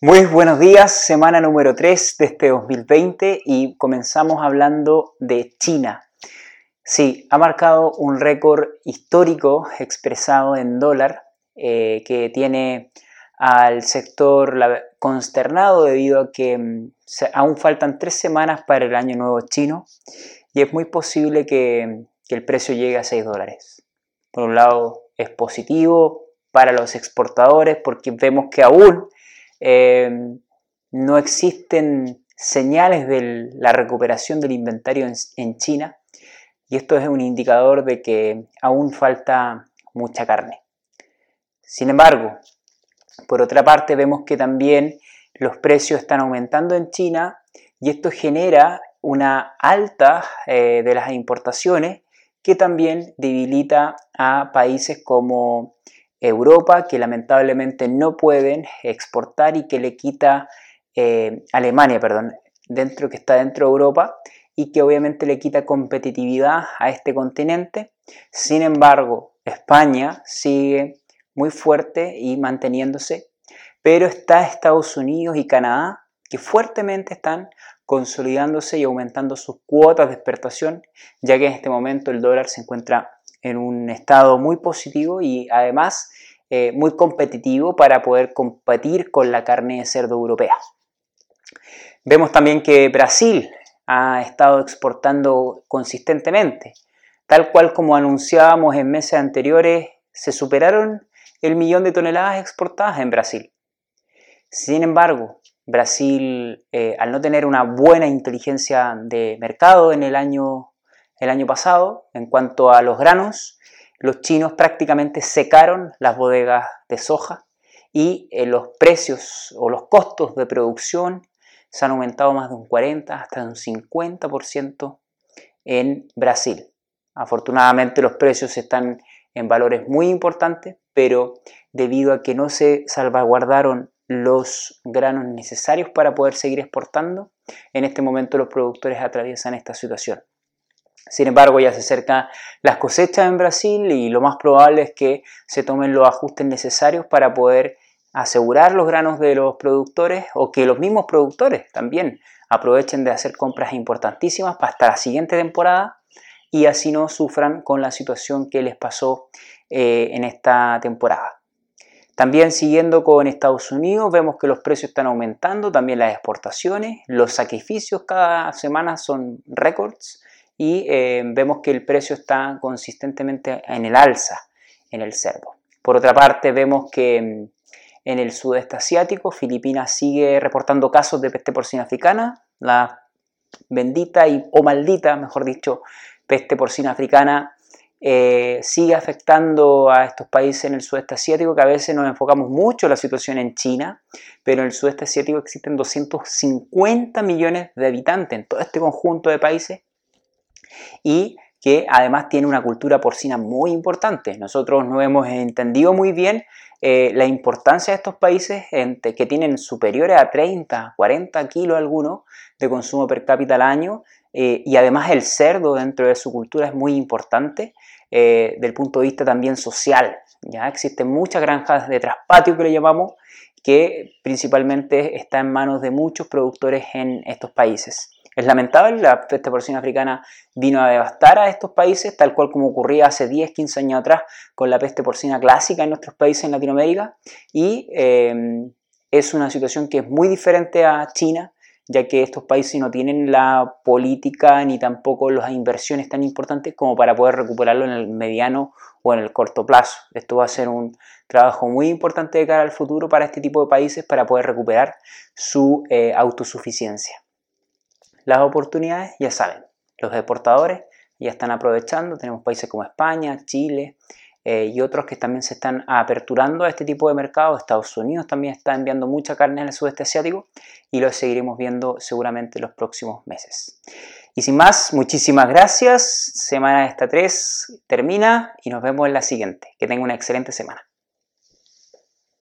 Muy buenos días, semana número 3 de este 2020 y comenzamos hablando de China. Sí, ha marcado un récord histórico expresado en dólar eh, que tiene al sector consternado debido a que mm, aún faltan tres semanas para el año nuevo chino y es muy posible que, que el precio llegue a 6 dólares. Por un lado es positivo para los exportadores porque vemos que aún Em, no existen señales de la recuperación del inventario en, China y esto es un indicador de que aún falta mucha carne. Sin embargo, por otra parte vemos que también los precios están aumentando en China y esto genera una alta eh, de las importaciones que también debilita a países como Europa, que lamentablemente no pueden exportar y que le quita eh, Alemania, perdón, dentro que está dentro de Europa y que obviamente le quita competitividad a este continente. Sin embargo, España sigue muy fuerte y manteniéndose, pero está Estados Unidos y Canadá que fuertemente están consolidándose y aumentando sus cuotas de exportación, ya que en este momento el dólar se encuentra en un estado muy positivo y además eh, muy competitivo para poder competir con la carne de cerdo europea. Vemos también que Brasil ha estado exportando consistentemente, tal cual como anunciábamos en meses anteriores, se superaron el millón de toneladas exportadas en Brasil. Sin embargo, Brasil, eh, al no tener una buena inteligencia de mercado en el año el año pasado. En cuanto a los granos, los chinos prácticamente secaron las bodegas de soja y eh, los precios o los costos de producción se han aumentado más de un 40 hasta un 50% en Brasil. Afortunadamente los precios están en valores muy importantes, pero debido a que no se salvaguardaron los granos necesarios para poder seguir exportando, en este momento los productores atraviesan esta situación. Sin embargo, ya se acercan las cosechas en Brasil y lo más probable es que se tomen los ajustes necesarios para poder asegurar los granos de los productores o que los mismos productores también aprovechen de hacer compras importantísimas hasta la siguiente temporada y así no sufran con la situación que les pasó eh, en esta temporada. También siguiendo con Estados Unidos, vemos que los precios están aumentando, también las exportaciones, los sacrificios cada semana son récords y eh, vemos que el precio está consistentemente en el alza en el cerdo. Por otra parte, vemos que mm, en el sudeste asiático, Filipinas sigue reportando casos de peste porcina africana, la bendita y, o maldita, mejor dicho, peste porcina africana eh, sigue afectando a estos países en el sudeste asiático, que a veces nos enfocamos mucho en la situación en China, pero en el sudeste asiático existen 250 millones de habitantes en todo este conjunto de países y que además tiene una cultura porcina muy importante. Nosotros no hemos entendido muy bien eh, la importancia de estos países que tienen superiores a 30, 40 kilos algunos de consumo per cápita al año eh, y además el cerdo dentro de su cultura es muy importante eh, del punto de vista también social. ¿ya? Existen muchas granjas de traspatio que le llamamos que principalmente está en manos de muchos productores en estos países. Es lamentable, la peste porcina africana vino a devastar a estos países, tal cual como ocurría hace 10, 15 años atrás con la peste porcina clásica en nuestros países en Latinoamérica. Y em, es una situación que es muy diferente a China, ya que estos países no tienen la política ni tampoco las inversiones tan importantes como para poder recuperarlo en el mediano o en el corto plazo. Esto va a ser un trabajo muy importante de cara al futuro para este tipo de países para poder recuperar su eh, autosuficiencia. Las oportunidades, ya saben, los deportadores ya están aprovechando, tenemos países como España, Chile eh, y otros que también se están aperturando a este tipo de mercado. Estados Unidos también está enviando mucha carne al sudeste asiático y lo seguiremos viendo seguramente en los próximos meses. Y sin más, muchísimas gracias. Semana esta 3 termina y nos vemos en la siguiente. Que tenga una excelente semana.